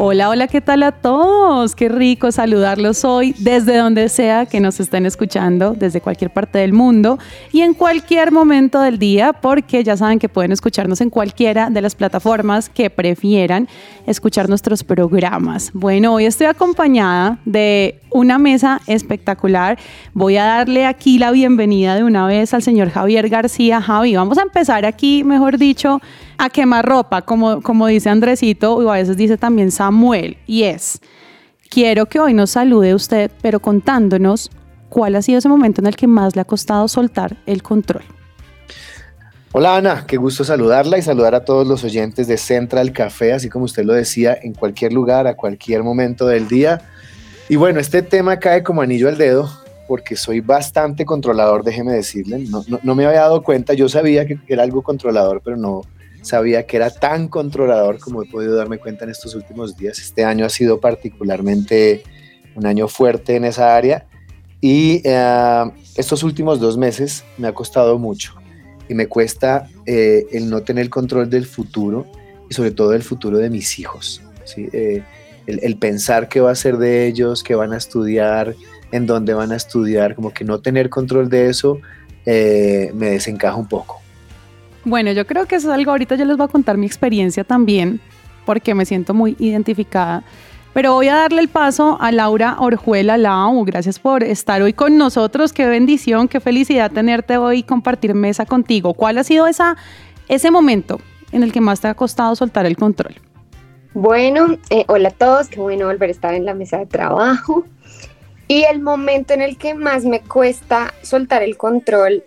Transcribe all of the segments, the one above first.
Hola, hola, ¿qué tal a todos? Qué rico saludarlos hoy desde donde sea que nos estén escuchando, desde cualquier parte del mundo y en cualquier momento del día, porque ya saben que pueden escucharnos en cualquiera de las plataformas que prefieran escuchar nuestros programas. Bueno, hoy estoy acompañada de una mesa espectacular. Voy a darle aquí la bienvenida de una vez al señor Javier García. Javi, vamos a empezar aquí, mejor dicho, a quemar ropa, como, como dice Andresito, o a veces dice también Samuel, y es, quiero que hoy nos salude usted, pero contándonos cuál ha sido ese momento en el que más le ha costado soltar el control. Hola Ana, qué gusto saludarla y saludar a todos los oyentes de Central Café, así como usted lo decía, en cualquier lugar, a cualquier momento del día. Y bueno, este tema cae como anillo al dedo porque soy bastante controlador, déjeme decirle. No, no, no me había dado cuenta, yo sabía que era algo controlador, pero no, sabía que era tan controlador como he podido darme cuenta en estos últimos días. Este año ha sido particularmente un año fuerte en esa área y eh, estos últimos dos meses me ha costado mucho y me cuesta eh, el no tener control del futuro y sobre todo del futuro de mis hijos. Eh, el, pensar qué va a ser de ellos, qué van a estudiar, en dónde van a estudiar, como que no tener control de eso me desencaja un poco. Bueno, yo creo que eso es algo, ahorita yo les voy a contar mi experiencia también, porque me siento muy identificada. Pero voy a darle el paso a Laura Orjuela Lau. Gracias por estar hoy con nosotros. Qué bendición, qué felicidad tenerte hoy y compartir mesa contigo. ¿Cuál ha sido esa, ese momento en el que más te ha costado soltar el control? Bueno, eh, hola a todos, qué bueno volver a estar en la mesa de trabajo. Y el momento en el que más me cuesta soltar el control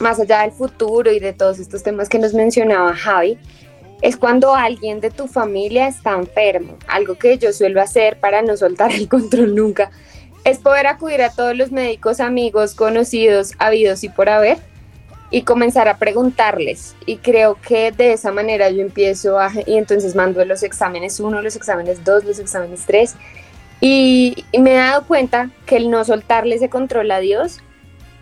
más allá del futuro y de todos estos temas que nos mencionaba Javi, es cuando alguien de tu familia está enfermo. Algo que yo suelo hacer para no soltar el control nunca es poder acudir a todos los médicos, amigos, conocidos, habidos y por haber y comenzar a preguntarles. Y creo que de esa manera yo empiezo a, y entonces mando los exámenes 1, los exámenes 2, los exámenes 3. Y, y, me he dado cuenta que el no soltarle ese control a Dios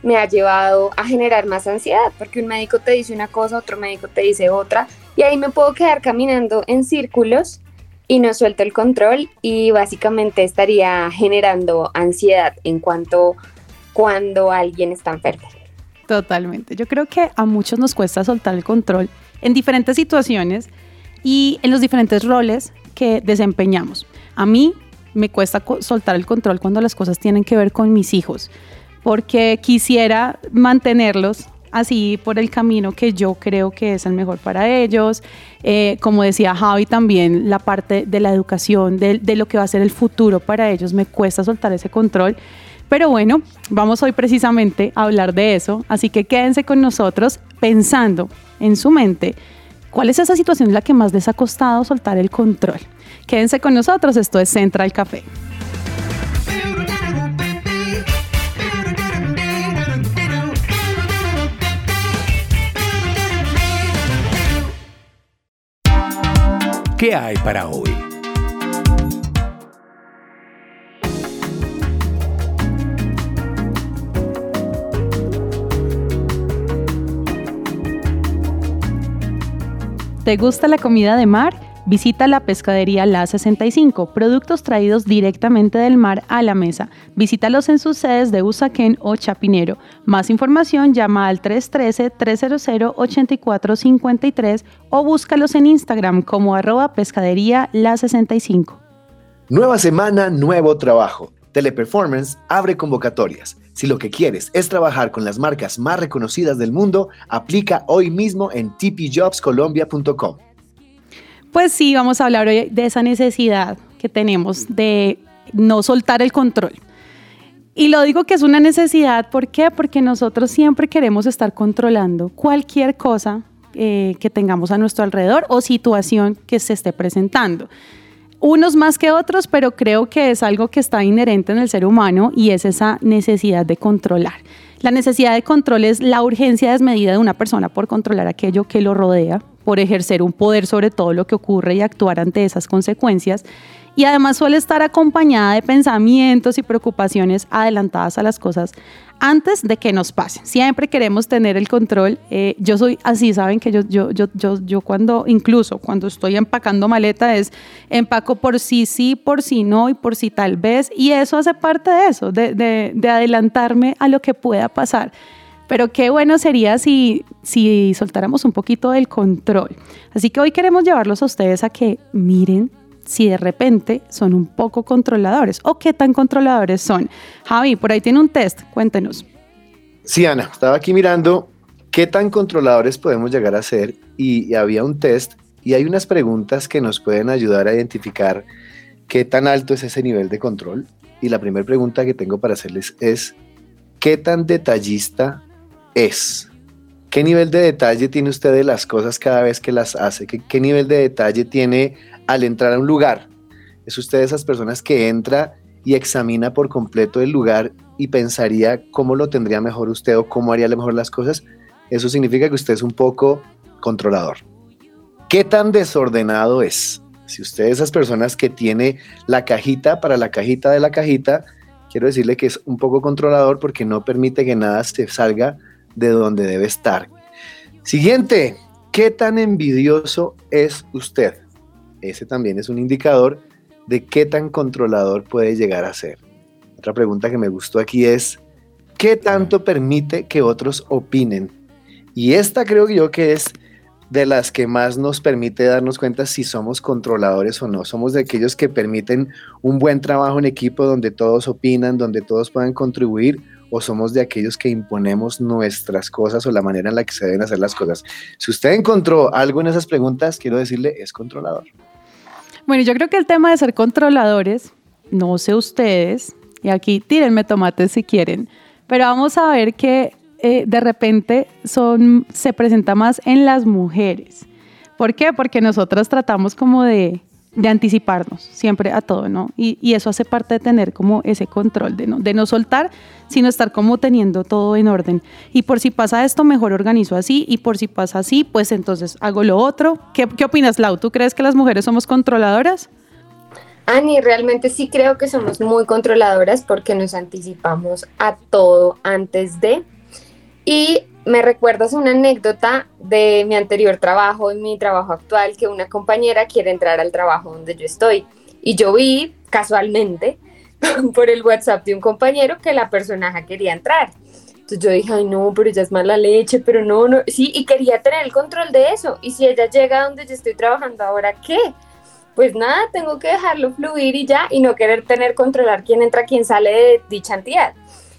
me ha llevado a generar más ansiedad, porque un médico te dice una cosa, otro médico te dice otra, y ahí me puedo quedar caminando en círculos y no suelto el control y básicamente estaría generando ansiedad en cuanto cuando alguien está enfermo. Totalmente. Yo creo que a muchos nos cuesta soltar el control en diferentes situaciones y en los diferentes roles que desempeñamos. A mí me cuesta soltar el control cuando las cosas tienen que ver con mis hijos porque quisiera mantenerlos así por el camino que yo creo que es el mejor para ellos. Eh, como decía Javi también, la parte de la educación, de, de, lo que va a ser el futuro para ellos, me cuesta soltar ese control. Pero bueno, vamos hoy precisamente a hablar de eso, así que quédense con nosotros pensando en su mente cuál es esa situación en la que más les ha costado soltar el control. Quédense con nosotros, esto es Central Café. ¿Qué hay para hoy? ¿Te gusta la comida de mar? Visita la pescadería La 65, productos traídos directamente del mar a la mesa. Visítalos en sus sedes de Usaquén o Chapinero. Más información llama al 313-300-8453 o búscalos en Instagram como arroba pescadería La 65. Nueva semana, nuevo trabajo. Teleperformance abre convocatorias. Si lo que quieres es trabajar con las marcas más reconocidas del mundo, aplica hoy mismo en tpjobscolombia.com. Pues sí, vamos a hablar hoy de esa necesidad que tenemos de no soltar el control. Y lo digo que es una necesidad, ¿por qué? Porque nosotros siempre queremos estar controlando cualquier cosa eh, que tengamos a nuestro alrededor o situación que se esté presentando. Unos más que otros, pero creo que es algo que está inherente en el ser humano y es esa necesidad de controlar. La necesidad de control es la urgencia desmedida de una persona por controlar aquello que lo rodea, por ejercer un poder sobre todo lo que ocurre y actuar ante esas consecuencias y además suele estar acompañada de pensamientos y preocupaciones adelantadas a las cosas antes de que nos pasen. Siempre queremos tener el control. Eh, yo soy así, saben que yo, yo, yo, yo, yo cuando, incluso cuando estoy empacando maleta, es empaco por sí sí, por sí no y por sí tal vez. Y eso hace parte de eso, de, de, de adelantarme a lo que pueda pasar. Pero qué bueno sería si, si soltáramos un poquito del control. Así que hoy queremos llevarlos a ustedes a que miren si de repente son un poco controladores o qué tan controladores son. Javi, por ahí tiene un test, cuéntenos. Sí, Ana, estaba aquí mirando qué tan controladores podemos llegar a ser y, había un test y hay unas preguntas que nos pueden ayudar a identificar qué tan alto es ese nivel de control. Y la primera pregunta que tengo para hacerles es, ¿qué tan detallista es? ¿Qué nivel de detalle tiene usted de las cosas cada vez que las hace? ¿Qué, qué nivel de detalle tiene al entrar a un lugar. Es usted de esas personas que entra y examina por completo el lugar y pensaría cómo lo tendría mejor usted o cómo haría mejor las cosas. Eso significa que usted es un poco controlador. ¿Qué tan desordenado es? Si usted es esas personas que tiene la cajita para la cajita de la cajita, quiero decirle que es un poco controlador porque no permite que nada se salga de donde debe estar. Siguiente, ¿qué tan envidioso es usted? Ese también es un indicador de qué tan controlador puede llegar a ser. Otra pregunta que me gustó aquí es, ¿qué tanto permite que otros opinen? Y esta creo yo que es de las que más nos permite darnos cuenta si somos controladores o no. Somos de aquellos que permiten un buen trabajo en equipo donde todos opinan, donde todos puedan contribuir, o somos de aquellos que imponemos nuestras cosas o la manera en la que se deben hacer las cosas. Si usted encontró algo en esas preguntas, quiero decirle, es controlador. Bueno, yo creo que el tema de ser controladores, no sé ustedes, y aquí tírenme tomates si quieren, pero vamos a ver que eh, de repente son, se presenta más en las mujeres. ¿Por qué? Porque nosotras tratamos como de de anticiparnos siempre a todo, ¿no? Y, eso hace parte de tener como ese control, de no, de no soltar, sino estar como teniendo todo en orden. Y por si pasa esto, mejor organizo así, y por si pasa así, pues entonces hago lo otro. ¿Qué, qué opinas, Lau? ¿Tú crees que las mujeres somos controladoras? Ani, realmente sí creo que somos muy controladoras porque nos anticipamos a todo antes de. Y me recuerdas una anécdota de mi anterior trabajo y mi trabajo actual que una compañera quiere entrar al trabajo donde yo estoy y yo vi casualmente por el WhatsApp de un compañero que la personaje quería entrar. Entonces yo dije, ay no, pero ella es mala leche, pero no, no, sí, y quería tener el control de eso. Y si ella llega donde yo estoy trabajando ahora, ¿qué? Pues nada, tengo que dejarlo fluir y ya, y no querer tener controlar quién entra, quién sale de dicha entidad.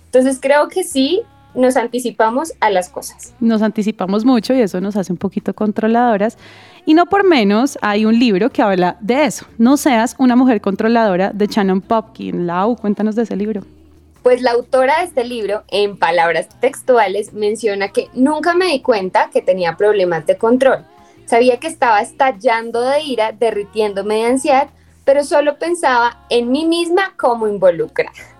Entonces creo que sí, nos anticipamos a las cosas. Nos anticipamos mucho y eso nos hace un poquito controladoras. Y no por menos hay un libro que habla de eso. No seas una mujer controladora de Shannon Popkin. Lau, cuéntanos de ese libro. Pues la autora de este libro, en palabras textuales, menciona que nunca me di cuenta que tenía problemas de control. Sabía que estaba estallando de ira, derritiéndome de ansiedad, pero solo pensaba en mí misma como involucrada.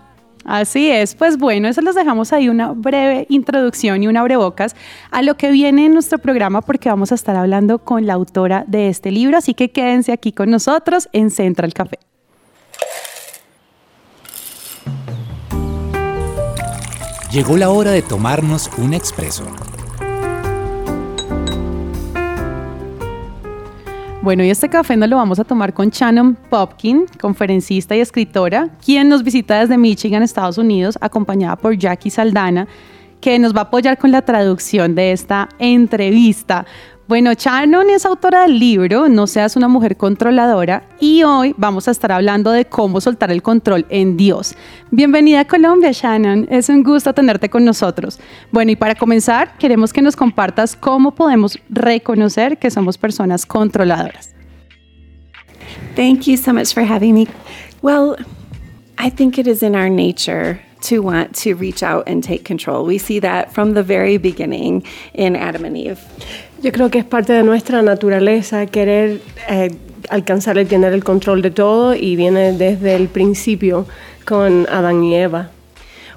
Así es, pues bueno, eso les dejamos ahí una breve introducción y una abrebocas a lo que viene en nuestro programa porque vamos a estar hablando con la autora de este libro, así que quédense aquí con nosotros en Central Café. Llegó la hora de tomarnos un expreso Bueno, y este café nos lo vamos a tomar con Shannon Popkin, conferencista y escritora, quien nos visita desde Michigan, Estados Unidos, acompañada por Jackie Saldana, que nos va a apoyar con la traducción de esta entrevista. Bueno, Shannon es autora del libro No seas una mujer controladora y hoy vamos a estar hablando de cómo soltar el control en Dios. Bienvenida a Colombia, Shannon. Es un gusto tenerte con nosotros. Bueno, y para comenzar, queremos que nos compartas cómo podemos reconocer que somos personas controladoras. Thank you so much for having me. Well, I think it is in our nature to want to reach out and take control. We see that from the very beginning in Adam and Eve. Yo creo que es parte de nuestra naturaleza querer eh, alcanzar y tener el control de todo y viene desde el principio con Adán y Eva.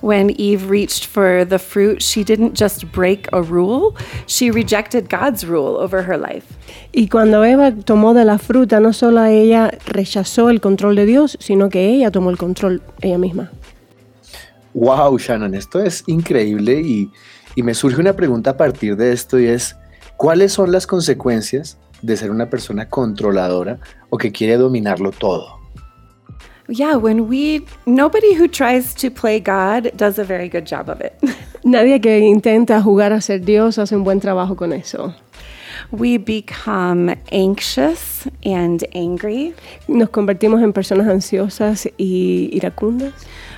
When Eve reached for the fruit, she didn't just break a rule, she rejected God's rule over her life. Y cuando Eva tomó de la fruta, no solo ella rechazó el control de Dios, sino que ella tomó el control ella misma. Wow, Shannon, esto es increíble y, y me surge una pregunta a partir de esto y es, ¿cuáles son las consecuencias de ser una persona controladora o que quiere dominarlo todo? Yeah, when we, nobody who tries to play God does a very good job of it. Nadie que intenta jugar a ser Dios hace un buen trabajo con eso. We become anxious and angry. Nos convertimos en personas ansiosas y iracundas.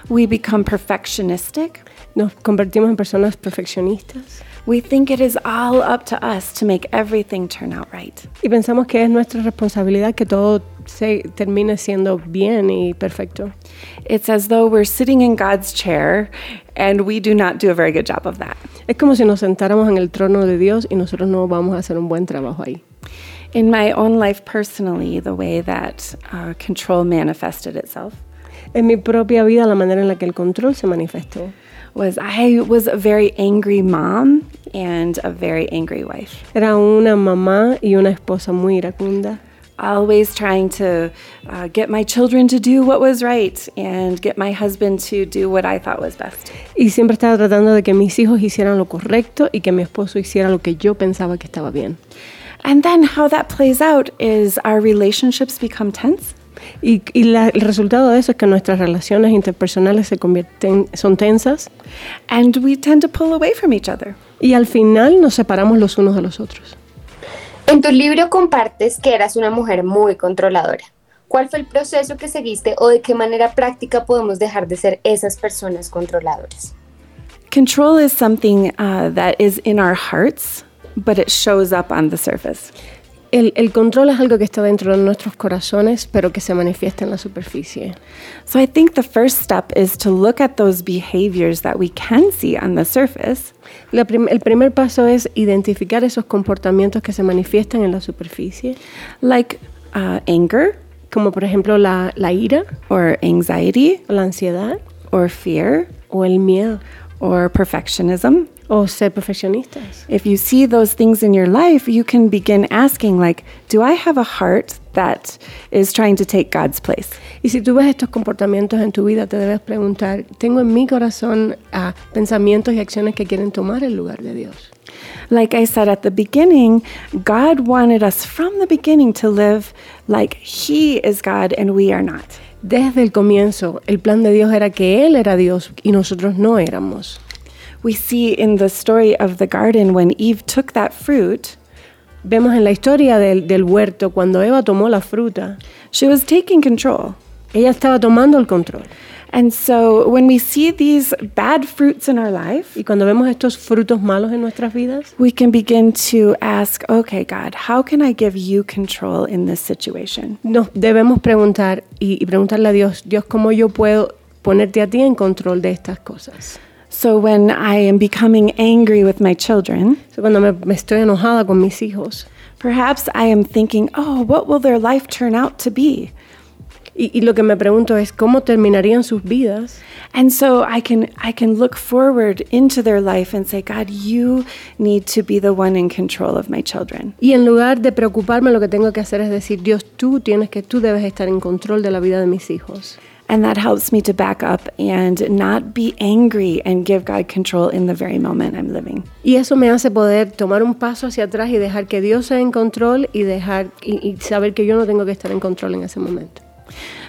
We become perfectionistic. Nos convertimos en personas perfeccionistas. We think it is all up to us to make everything turn out right. Y pensamos que es nuestra responsabilidad que todo se termine siendo bien y perfecto. It's as though we're sitting in God's chair and we do not do a very good job of that. Es como si nos sentáramos en el trono de Dios y nosotros no vamos a hacer un buen trabajo ahí. In my own life personally, the way that uh, control manifested itself En mi propia vida, la manera en la que el control se manifestó was I was a very angry mom and a very angry wife. era una mamá y una esposa muy iracunda. Always trying to uh, get my children to do what was right and get my husband to do what I thought was best. Y siempre estaba tratando de que mis hijos hicieran lo correcto y que mi esposo hiciera lo que yo pensaba que estaba bien. And then how that plays out is our relationships become tense. Y, y la- el resultado de eso es que nuestras relaciones interpersonales se convierten, son tensas And we tend to pull away from each other. y al final nos separamos los unos de los otros. En tu libro compartes que eras una mujer muy controladora. ¿Cuál fue el proceso que seguiste o de qué manera práctica podemos dejar de ser esas personas controladoras? Control is something uh, that is in our hearts, but it shows up on the surface. El, el control es algo que está dentro de nuestros corazones, pero que se manifiesta en la superficie. So I think the first step is to look at those behaviors that we can see on the surface. La prim- el primer paso es identificar esos comportamientos que se manifiestan en la superficie, like uh, anger como por ejemplo la, la ira, or anxiety. La ansiedad. Or fear. O el miedo. Or perfectionism. O ser perfeccionistas. If you see those things in your life, you can begin asking like, do I have a heart that is trying to take God's place? Y si tú ves estos comportamientos en tu vida, te debes preguntar, ¿tengo en mi corazón ah, pensamientos y acciones que quieren tomar el lugar de Dios? Like I said at the beginning, God wanted us from the beginning to live like He is God and we are not. Desde el comienzo, el plan de Dios era que Él era Dios y nosotros no éramos. We see in the story of the garden when Eve took that fruit, Vemos en la historia del, del huerto, cuando Eva tomó la fruta, she was taking control. ella estaba tomando el control. And so when we see these bad fruits in our life, Y cuando vemos estos frutos malos en nuestras vidas, we can begin to ask, okay, God, how can I give you control in this situation? nos debemos preguntar y, y preguntarle a Dios, Dios, ¿cómo yo puedo ponerte a ti en control de estas cosas? So when I am becoming angry with my children, O sea, cuando me, me estoy enojada con mis hijos perhaps I am thinking, oh, what will their life turn out to be? y, y lo que me pregunto es, ¿cómo terminarían sus vidas? And so I can I can look forward into their life and say, God, you need to be the one in control of my children. Y en lugar de preocuparme, lo que tengo que hacer es decir, Dios, tú tienes que, tú debes estar en control de la vida de mis hijos. And that helps me to back up and not be angry and give God control in the very moment I'm living. Y eso me hace poder tomar un paso hacia atrás y dejar que Dios sea en control y dejar y, y saber que yo no tengo que estar en control en ese momento.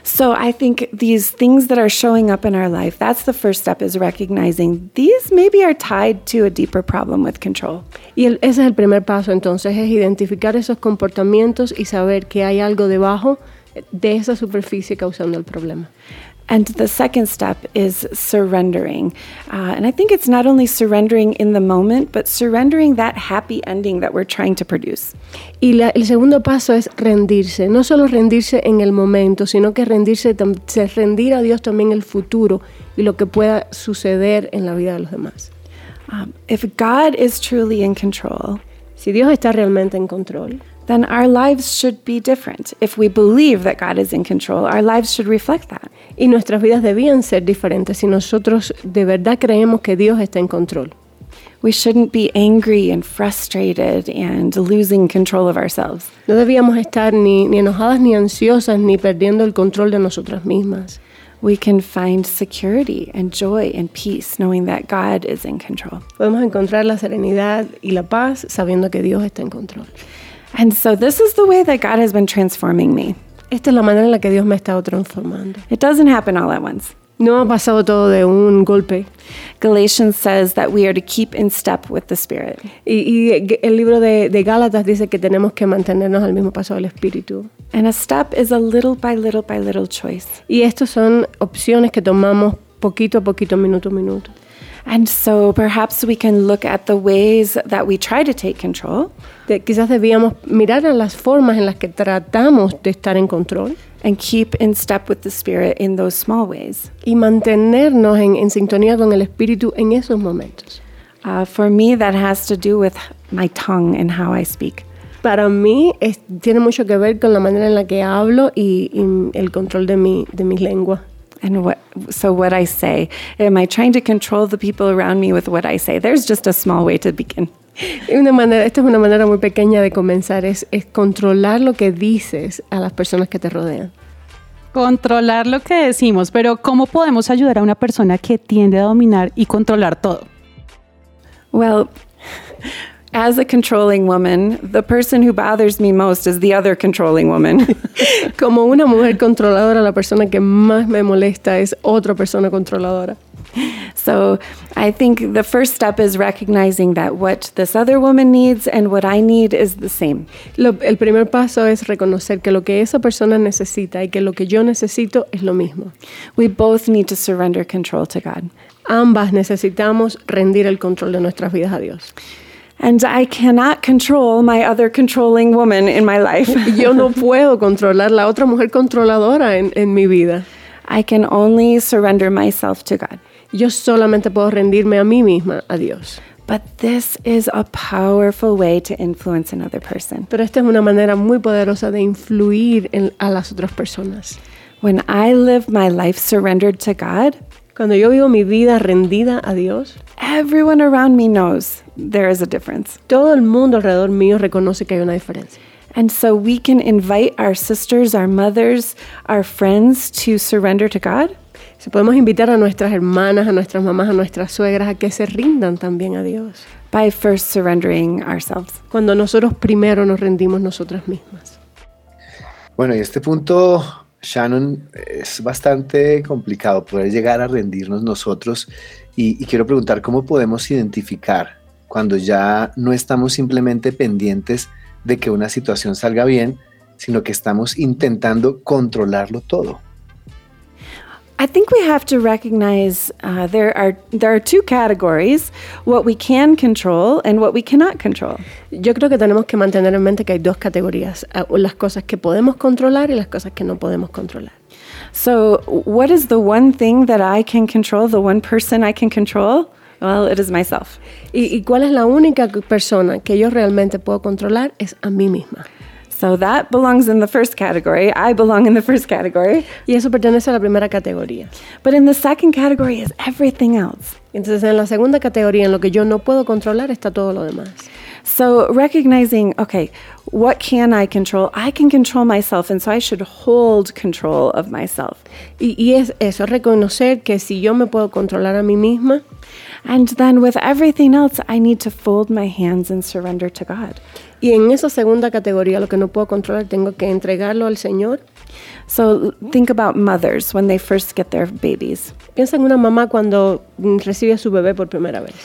So I think these things that are showing up in our life, that's the first step is recognizing these maybe are tied to a deeper problem with control. Y el- ese es el primer paso entonces, es identificar esos comportamientos y saber que hay algo debajo de esa superficie causando el problema. And the second step is surrendering. Uh, and I think it's not only surrendering in the moment, but surrendering that happy ending that we're trying to produce. Y la- el segundo paso es rendirse, no solo rendirse en el momento, sino que rendirse, rendir a Dios también el futuro y lo que pueda suceder en la vida de los demás. Um, if God is truly in control, Si Dios está realmente en control, then our lives should be different. If we believe that God is in control, our lives should reflect that. y nuestras vidas debían ser diferentes si nosotros de verdad creemos que Dios está en control. We shouldn't be angry and frustrated and losing control of ourselves. No debíamos estar ni, ni enojadas ni ansiosas ni perdiendo el control de nosotras mismas. We can find security and joy and peace knowing that God is in control. Podemos encontrar la serenidad y la paz sabiendo que Dios está en control. And so, this is the way that God has been transforming me. Esta es la manera en la que Dios me ha estado transformando. It doesn't happen all at once. No ha pasado todo de un golpe. Galatians says that we are to keep in step with the Spirit. Y, y el libro de, de Gálatas dice que tenemos que mantenernos al mismo paso del Espíritu. And a step is a little by little by little choice. Y estas son opciones que tomamos poquito a poquito, minuto a minuto. And so perhaps we can look at the ways that we try to take control quizás debíamos mirar a las formas en las que tratamos de estar en control and keep in step with the Spirit in those small ways. y mantenernos en, en sintonía con el Espíritu en esos momentos. Uh, for me, that has to do with my tongue and how I speak. Para mí es- tiene mucho que ver con la manera en la que hablo y, y el control de mi, de mi lengua. And what, so what I say, am I trying to control the people around me with what I say? There's just a small way to begin. Una manera, esta es una manera muy pequeña de comenzar, es, es controlar lo que dices a las personas que te rodean. Controlar lo que decimos, pero ¿cómo podemos ayudar a una persona que tiende a dominar y controlar todo? Well, as a controlling woman, the person who bothers me most is the other controlling woman. Como una mujer controladora, la persona que más me molesta es otra persona controladora. so I think the first step is recognizing that what this other woman needs and what I need is the same. Lo- el primer paso es reconocer que lo que esa persona necesita y que lo que yo necesito es lo mismo. We both need to surrender control to God. Ambas necesitamos rendir el control de nuestras vidas a Dios. And I cannot control my other controlling woman in my life. Yo no puedo controlar la otra mujer controladora en, en mi vida. I can only surrender myself to God. Yo solamente puedo rendirme a mí misma, a Dios. But this is a powerful way to influence another person. Pero esta es una manera muy poderosa de influir en- a las otras personas. When I live my life surrendered to God, Cuando yo vivo mi vida rendida a Dios, everyone around me knows there is a difference. todo el mundo alrededor mío reconoce que hay una diferencia. And so we can invite our sisters, our mothers, our friends to surrender to God. Si podemos invitar a nuestras hermanas, a nuestras mamás, a nuestras suegras a que se rindan también a Dios. by first surrendering ourselves. Cuando nosotros primero nos rendimos nosotras mismas. Bueno, y este punto, Shannon, es bastante complicado poder llegar a rendirnos nosotros. Y, y quiero preguntar cómo podemos identificar cuando ya no estamos simplemente pendientes de que una situación salga bien, sino que estamos intentando controlarlo todo. I think we have to recognize uh, there are there are two categories: what we can control and what we cannot control. Yo creo que tenemos que mantener en mente que hay dos categorías, ah, las cosas que podemos controlar y las cosas que no podemos controlar. So, what is the one thing that I can control? The one person I can control? Well, it is myself. ¿Y, y cuál es la única persona que yo realmente puedo controlar? Es a mí misma. So that belongs in the first category. I belong in the first category. Y eso pertenece a la primera categoría. But in the second category is everything else. Entonces, en la segunda categoría, en lo que yo no puedo controlar, está todo lo demás. So recognizing, okay, what can I control? I can control myself, and so I should hold control of myself. Y, y es eso, reconocer que si yo me puedo controlar a mí misma, And then with everything else, I need to fold my hands and surrender to God. y en esa segunda categoría, lo que no puedo controlar, tengo que entregarlo al Señor. So think about mothers when they first get their babies. Piensa en una mamá cuando mm, recibe a su bebé por primera vez.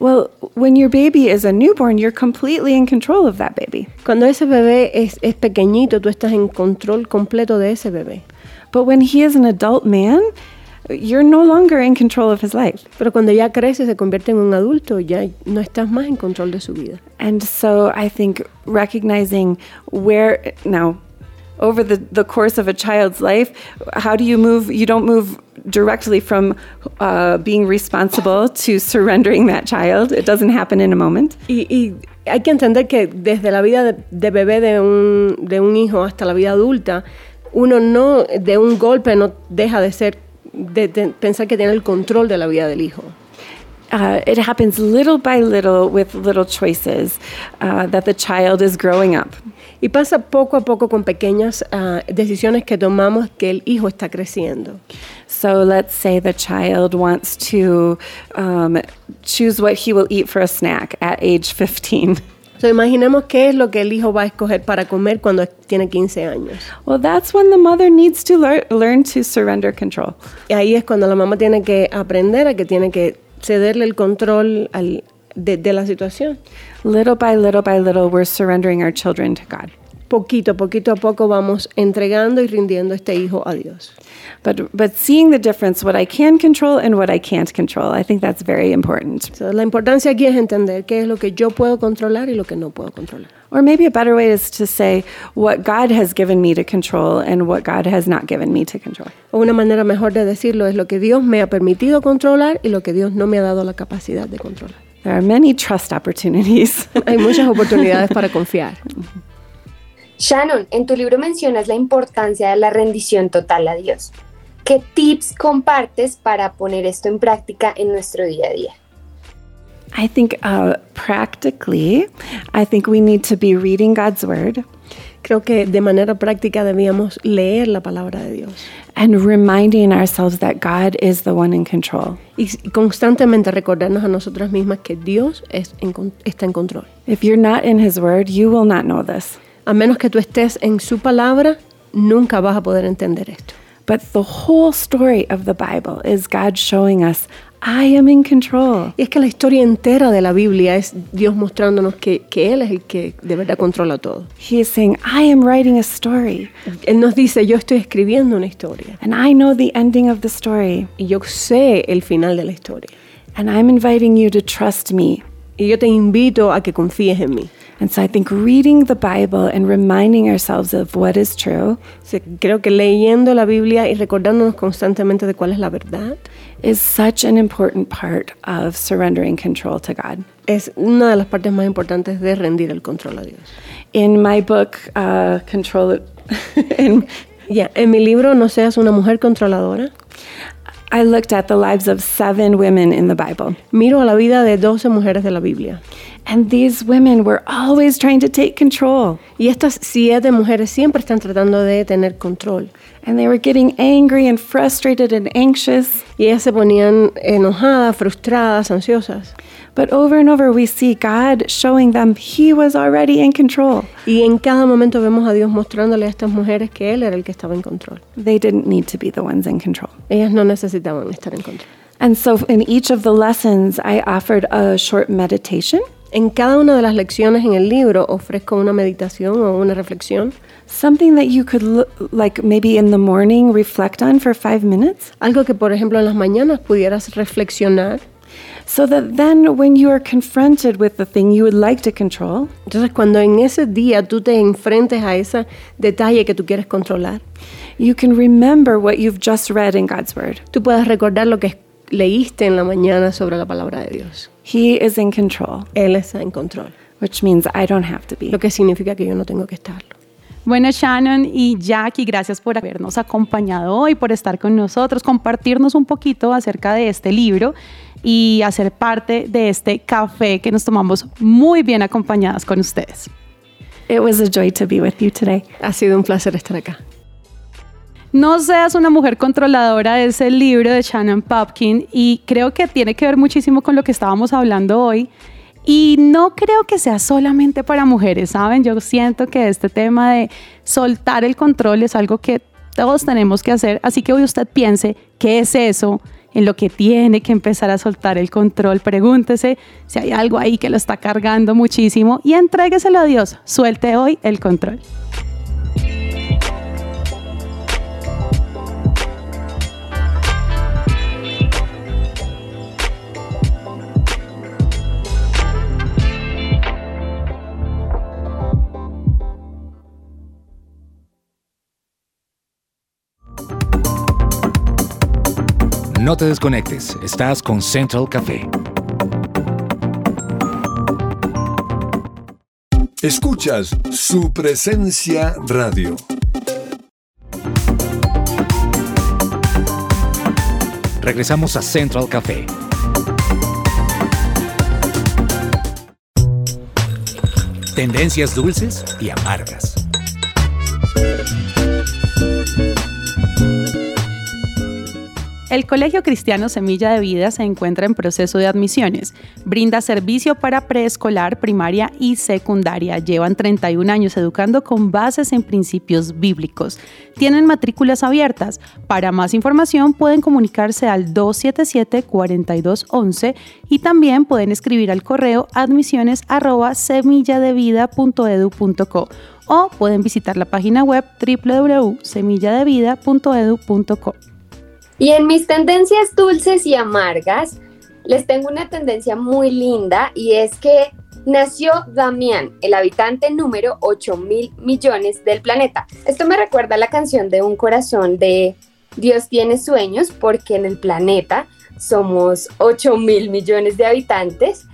Well, when your baby is a newborn, you're completely in control of that baby. Cuando ese bebé es, es pequeñito, tú estás en control completo de ese bebé. But when he is an adult man, you're no longer in control of his life. Pero cuando ya crece y se convierte en un adulto, ya no estás más en control de su vida. And so I think recognizing where now over the, the course of a child's life, how do you move? You don't move directly from uh, being responsible to surrendering that child. It doesn't happen in a moment. Y, y hay que entender que desde la vida de, bebé de un, de un hijo hasta la vida adulta, uno no de un golpe no deja de ser de, de pensar que tiene el control de la vida del hijo. Uh, it happens little by little with little choices uh, that the child is growing up. Y pasa poco a poco con pequeñas uh, decisiones que tomamos que el hijo está creciendo. So let's say the child wants to um, choose what he will eat for a snack at age 15. So, imaginemos qué es lo que el hijo va a escoger para comer cuando tiene 15 años. Well, that's when the mother needs to lear learn to surrender control. Y ahí es cuando la mamá tiene que aprender a que tiene que cederle el control al, de, la situación. Little by little by little, we're surrendering our children to God. Poquito, poquito a poco vamos entregando y rindiendo este hijo a Dios. But, but seeing the difference, what I can control and what I can't control, I think that's very important. So, la importancia aquí es entender qué es lo que yo puedo controlar y lo que no puedo controlar. Or maybe a better way is to say what God has given me to control and what God has not given me to control. O una manera mejor de decirlo es lo que Dios me ha permitido controlar y lo que Dios no me ha dado la capacidad de controlar. There are many trust opportunities. Hay muchas oportunidades para confiar. Shannon, en tu libro mencionas la importancia de la rendición total a Dios. ¿Qué tips compartes para poner esto en práctica en nuestro día a día? I think uh, practically, I think we need to be reading God's word Creo que de manera práctica debíamos leer la palabra de Dios and reminding ourselves that God is the one in control. y constantemente recordarnos a nosotras mismas que Dios es en está en control. If you're not in His word, you will not know this. A menos que tú estés en su palabra, nunca vas a poder entender esto. But the whole story of the Bible is God showing us, I am in control. Y es que la historia entera de la Biblia es Dios mostrándonos que, que Él es el que de verdad controla todo. He is saying, I am writing a story, Él nos dice, yo estoy escribiendo una historia and I know the ending of the story, y yo sé el final de la historia. and I'm inviting you to trust me. Y yo te invito a que confíes en mí. And so I think reading the Bible and reminding ourselves of what is true creo que leyendo la Biblia y recordándonos constantemente de cuál es la verdad is such an important part of surrendering control to God. es una de las partes más importantes de rendir el control a Dios. In my book, uh, Control in, Ya, en mi libro No seas una mujer controladora, I looked at the lives of seven women in the Bible. miro la vida de 12 mujeres de la Biblia. And these women were always trying to take control. Y estas siete mujeres siempre están tratando de tener control. And they were getting angry and frustrated and anxious. Y ellas se ponían enojadas, frustradas, ansiosas. But over and over, we see God showing them He was already in control. Y en cada momento vemos a Dios mostrándole a estas mujeres que Él era el que estaba en control. They didn't need to be the ones in control. Ellas no necesitaban estar en control. And so, in each of the lessons, I offered a short meditation, En cada una de las lecciones en el libro ofrezco una meditación o una reflexión, something that you could, l- like maybe in the morning, reflect on for five minutes, algo que por ejemplo en las mañanas pudieras reflexionar. so that then when you are confronted with the thing you would like to control, Entonces cuando en ese día tú te enfrentes a ese detalle que tú quieres controlar, you can remember what you've just read in God's Word. tú puedas recordar lo que leíste en la mañana sobre la palabra de Dios. He is in control, Él está en control, which means I don't have to be. lo que significa que yo no tengo que estarlo. Bueno, Shannon y Jackie, gracias por habernos acompañado hoy, por estar con nosotros, compartirnos un poquito acerca de este libro y hacer parte de este café que nos tomamos muy bien acompañadas con ustedes. It was a joy to be with you today. Ha sido un placer estar acá. No seas una mujer controladora es el libro de Shannon Popkin y creo que tiene que ver muchísimo con lo que estábamos hablando hoy. Y no creo que sea solamente para mujeres, ¿saben? Yo siento que este tema de soltar el control es algo que todos tenemos que hacer. Así que hoy usted piense qué es eso en lo que tiene que empezar a soltar el control. Pregúntese si hay algo ahí que lo está cargando muchísimo y entrégueselo a Dios. Suelte hoy el control. No te desconectes, estás con Central Café. Escuchas su presencia radio. Regresamos a Central Café. Tendencias dulces y amargas. El Colegio Cristiano Semilla de Vida se encuentra en proceso de admisiones. Brinda servicio para preescolar, primaria y secundaria. Llevan 31 años educando con bases en principios bíblicos. Tienen matrículas abiertas. Para más información pueden comunicarse al 277-4211 y también pueden escribir al correo admisiones o pueden visitar la página web www.semilladevida.edu.co. Y en mis tendencias dulces y amargas, les tengo una tendencia muy linda y es que nació Damián, el habitante número 8 mil millones del planeta. Esto me recuerda a la canción de Un Corazón de Dios tiene sueños porque en el planeta somos 8 mil millones de habitantes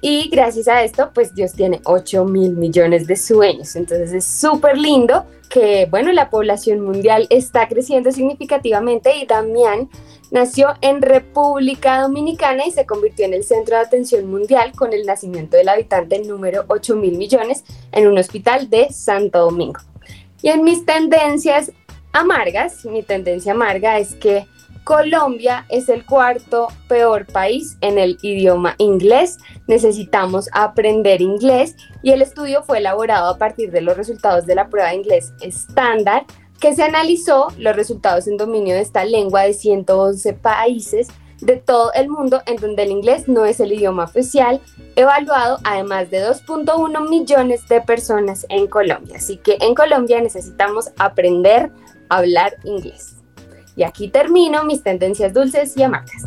y gracias a esto pues Dios tiene 8 mil millones de sueños. Entonces es súper lindo que, bueno, la población mundial está creciendo significativamente y Damián nació en República Dominicana y se convirtió en el centro de atención mundial con el nacimiento del habitante número 8 mil millones en un hospital de Santo Domingo. Y en mis tendencias amargas, mi tendencia amarga es que Colombia es el cuarto peor país en el idioma inglés. Necesitamos aprender inglés y el estudio fue elaborado a partir de los resultados de la prueba de inglés estándar que se analizó los resultados en dominio de esta lengua de 111 países de todo el mundo en donde el inglés no es el idioma oficial, evaluado a más de 2.1 millones de personas en Colombia. Así que en Colombia necesitamos aprender a hablar inglés. Y aquí termino mis tendencias dulces y amargas.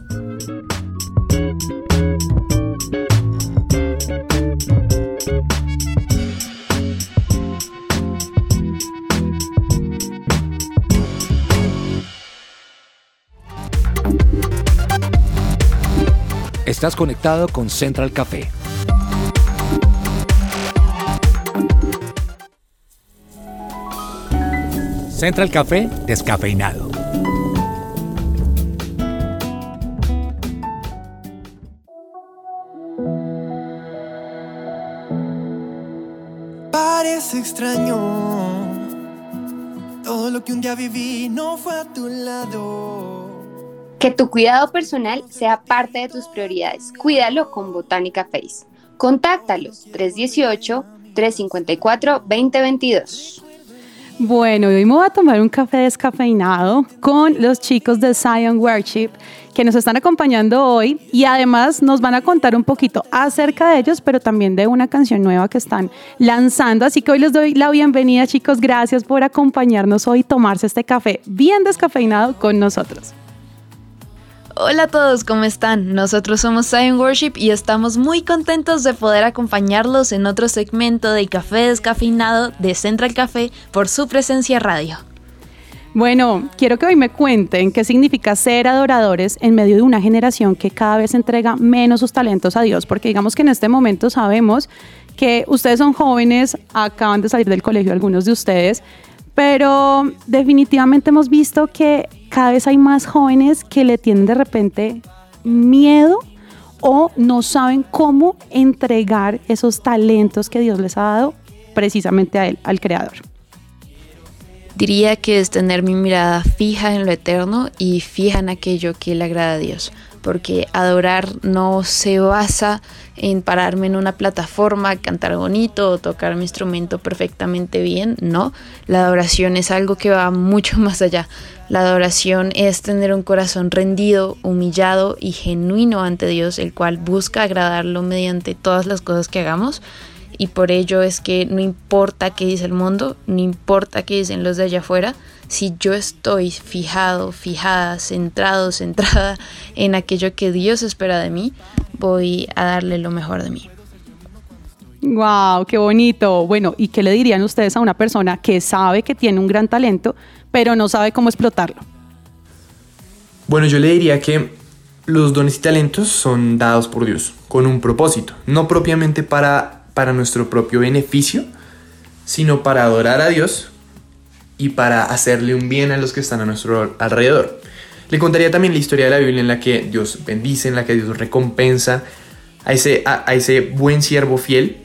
Estás conectado con Central Café. Central Café descafeinado. Extraño. Todo lo que un no fue a tu lado. Que tu cuidado personal sea parte de tus prioridades. Cuídalo con Botánica Face. Contáctalos 318-354-2022. Bueno, hoy me voy a tomar un café descafeinado con los chicos de Zion Worship que nos están acompañando hoy y además nos van a contar un poquito acerca de ellos, pero también de una canción nueva que están lanzando. Así que hoy les doy la bienvenida, chicos. Gracias por acompañarnos hoy y tomarse este café bien descafeinado con nosotros. Hola a todos, ¿cómo están? Nosotros somos Zion Worship y estamos muy contentos de poder acompañarlos en otro segmento de Café Descafeinado de Central Café por su presencia radio. Bueno, quiero que hoy me cuenten qué significa ser adoradores en medio de una generación que cada vez entrega menos sus talentos a Dios, porque digamos que en este momento sabemos que ustedes son jóvenes, acaban de salir del colegio algunos de ustedes, pero definitivamente hemos visto que cada vez hay más jóvenes que le tienen de repente miedo o no saben cómo entregar esos talentos que Dios les ha dado precisamente a él, al creador. Diría que es tener mi mirada fija en lo eterno y fija en aquello que le agrada a Dios porque adorar no se basa en pararme en una plataforma, cantar bonito o tocar mi instrumento perfectamente bien, no, la adoración es algo que va mucho más allá. La adoración es tener un corazón rendido, humillado y genuino ante Dios, el cual busca agradarlo mediante todas las cosas que hagamos. Y por ello es que no importa qué dice el mundo, no importa qué dicen los de allá afuera, si yo estoy fijado, fijada, centrado, centrada en aquello que Dios espera de mí, voy a darle lo mejor de mí. Wow, qué bonito. Bueno, ¿y qué le dirían ustedes a una persona que sabe que tiene un gran talento, pero no sabe cómo explotarlo? Bueno, yo le diría que los dones y talentos son dados por Dios con un propósito, no propiamente para, para nuestro propio beneficio, sino para adorar a Dios y para hacerle un bien a los que están a nuestro alrededor. Le contaría también la historia de la Biblia en la que Dios bendice, en la que Dios recompensa a ese, a, ese buen siervo fiel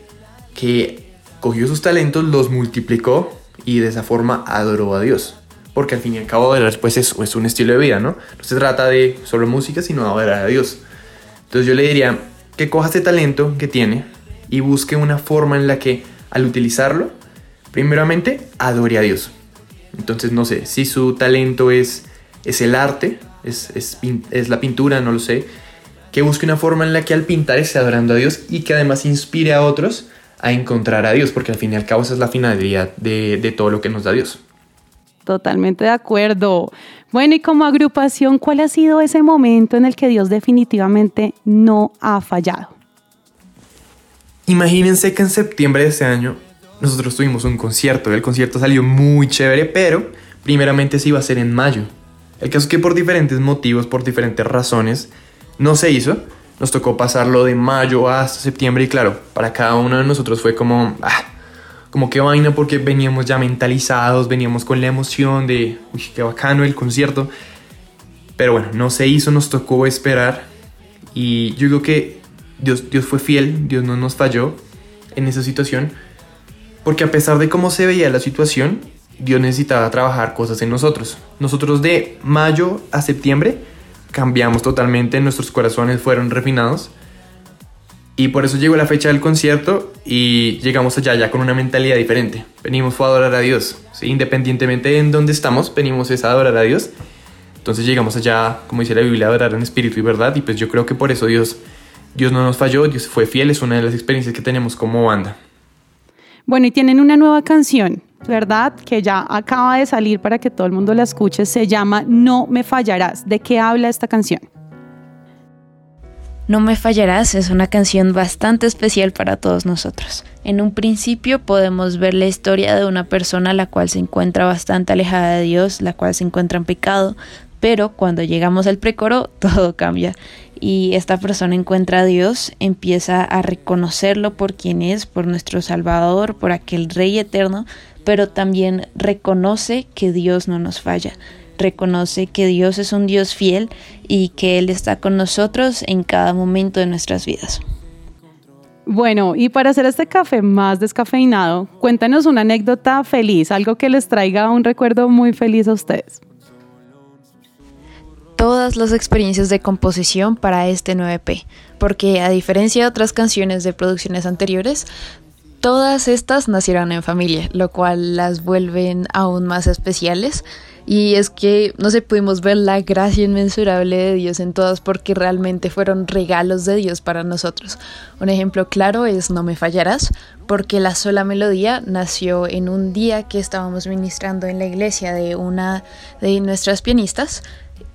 que cogió sus talentos, los multiplicó y de esa forma adoró a Dios. Porque al fin y al cabo adorar pues es, es un estilo de vida, ¿no? No se trata de solo música, sino adorar a Dios. Entonces yo le diría que coja ese talento que tiene y busque una forma en la que al utilizarlo, primeramente adore a Dios. Entonces no sé, si su talento es es el arte, es, es, la pintura, no lo sé, que busque una forma en la que al pintar esté adorando a Dios y que además inspire a otros a encontrar a Dios, porque al fin y al cabo esa es la finalidad de, de todo lo que nos da Dios. Totalmente de acuerdo. Bueno, y como agrupación, ¿cuál ha sido ese momento en el que Dios definitivamente no ha fallado? Imagínense que en septiembre de este año nosotros tuvimos un concierto. El concierto salió muy chévere, pero primeramente se iba a hacer en mayo. El caso es que por diferentes motivos, por diferentes razones, no se hizo. Nos tocó pasarlo de mayo hasta septiembre y claro, para cada uno de nosotros fue como, ah, como qué vaina porque veníamos ya mentalizados, veníamos con la emoción de, uy, qué bacano el concierto. Pero bueno, no se hizo, nos tocó esperar y yo digo que Dios, Dios fue fiel, Dios no nos falló en esa situación, porque a pesar de cómo se veía la situación, Dios necesitaba trabajar cosas en nosotros. Nosotros de mayo a septiembre cambiamos totalmente, nuestros corazones fueron refinados. Y por eso llegó la fecha del concierto y llegamos allá ya con una mentalidad diferente. Venimos a adorar a Dios. Independientemente de en dónde estamos, venimos a adorar a Dios. Entonces llegamos allá, como dice la Biblia, a adorar en espíritu y verdad. Y pues yo creo que por eso Dios, Dios no nos falló, Dios fue fiel. Es una de las experiencias que tenemos como banda. Bueno, y tienen una nueva canción, ¿verdad? Que ya acaba de salir para que todo el mundo la escuche. Se llama No me fallarás. ¿De qué habla esta canción? No me fallarás es una canción bastante especial para todos nosotros. En un principio podemos ver la historia de una persona la cual se encuentra bastante alejada de Dios, la cual se encuentra en pecado, pero cuando llegamos al precoro todo cambia y esta persona encuentra a Dios, empieza a reconocerlo por quien es, por nuestro Salvador, por aquel Rey eterno, pero también reconoce que Dios no nos falla, reconoce que Dios es un Dios fiel y que Él está con nosotros en cada momento de nuestras vidas. Bueno, y para hacer este café más descafeinado, cuéntanos una anécdota feliz, algo que les traiga un recuerdo muy feliz a ustedes todas las experiencias de composición para este 9P, porque a diferencia de otras canciones de producciones anteriores, todas estas nacieron en familia, lo cual las vuelven aún más especiales. Y es que no sé, pudimos ver la gracia inmensurable de Dios en todas porque realmente fueron regalos de Dios para nosotros. Un ejemplo claro es No me fallarás, porque la sola melodía nació en un día que estábamos ministrando en la iglesia de una de nuestras pianistas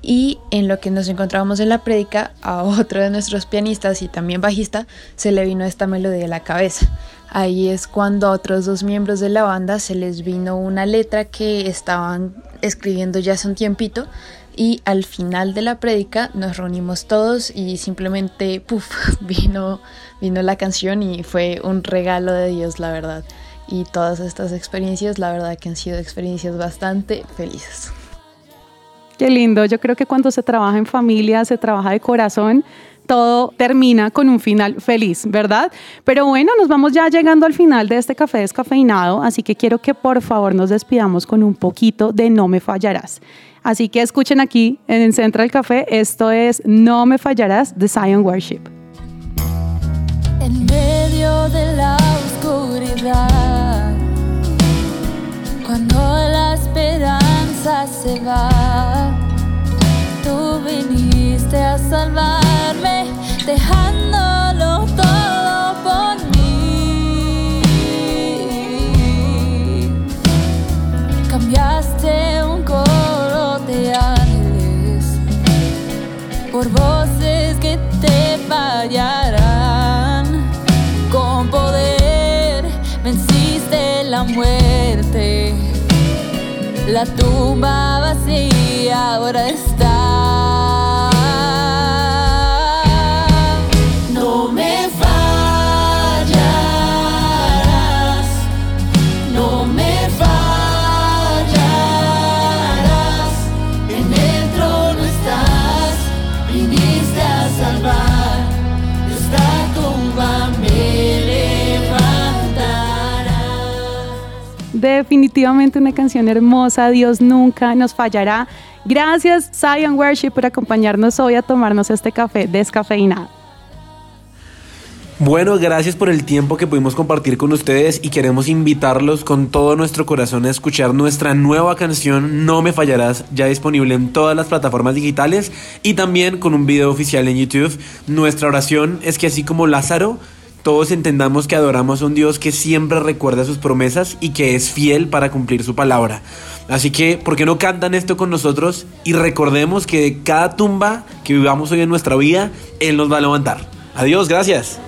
y en lo que nos encontrábamos en la prédica, a otro de nuestros pianistas y también bajista se le vino esta melodía a la cabeza. Ahí es cuando a otros dos miembros de la banda se les vino una letra que estaban escribiendo ya hace un tiempito y al final de la prédica nos reunimos todos y simplemente puff, vino, vino la canción y fue un regalo de Dios, la verdad. Y todas estas experiencias, la verdad que han sido experiencias bastante felices. Qué lindo. Yo creo que cuando se trabaja en familia, se trabaja de corazón, todo termina con un final feliz, ¿verdad? Pero bueno, nos vamos ya llegando al final de este café descafeinado, así que quiero que por favor nos despidamos con un poquito de No me fallarás. Así que escuchen aquí en Central Café, esto es No me fallarás de Zion Worship. En medio de la oscuridad, cuando la esperanza se va a salvarme, dejándolo todo por mí. Cambiaste un coro de ángeles por voces que te fallarán. Con poder venciste la muerte. La tumba vacía ahora está. Definitivamente una canción hermosa, Dios nunca nos fallará. Gracias Zion Worship por acompañarnos hoy a tomarnos este café descafeinado. Bueno, gracias por el tiempo que pudimos compartir con ustedes y queremos invitarlos con todo nuestro corazón a escuchar nuestra nueva canción No me fallarás, ya disponible en todas las plataformas digitales y también con un video oficial en YouTube. Nuestra oración es que así como Lázaro, todos entendamos que adoramos a un Dios que siempre recuerda sus promesas y que es fiel para cumplir su palabra. Así que, ¿por qué no cantan esto con nosotros y recordemos que de cada tumba que vivamos hoy en nuestra vida, Él nos va a levantar? Adiós, gracias.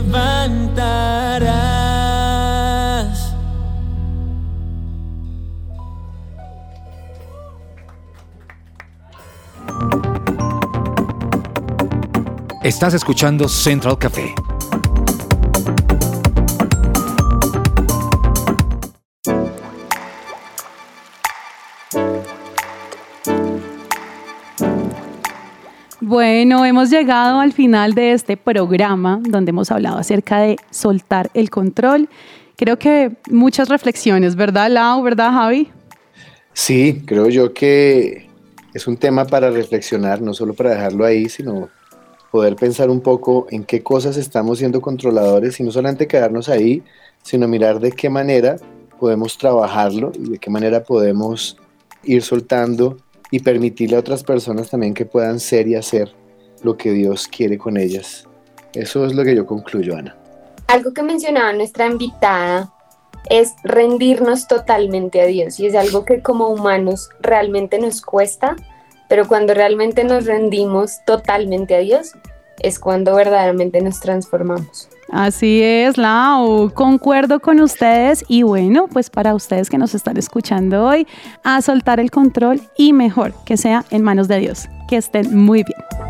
Levantarás. Estás escuchando Central Café. Bueno, hemos llegado al final de este programa donde hemos hablado acerca de soltar el control. Creo que muchas reflexiones, ¿verdad, Lau? ¿Verdad, Javi? Sí, creo yo que es un tema para reflexionar, no solo para dejarlo ahí, sino poder pensar un poco en qué cosas estamos siendo controladores y no solamente quedarnos ahí, sino mirar de qué manera podemos trabajarlo y de qué manera podemos ir soltando y permitirle a otras personas también que puedan ser y hacer lo que Dios quiere con ellas. Eso es lo que yo concluyo, Ana. Algo que mencionaba nuestra invitada es rendirnos totalmente a Dios y es algo que como humanos realmente nos cuesta, pero cuando realmente nos rendimos totalmente a Dios es cuando verdaderamente nos transformamos. Así es, Lau, concuerdo con ustedes y bueno, pues para ustedes que nos están escuchando hoy, a soltar el control y mejor que sea en manos de Dios. Que estén muy bien.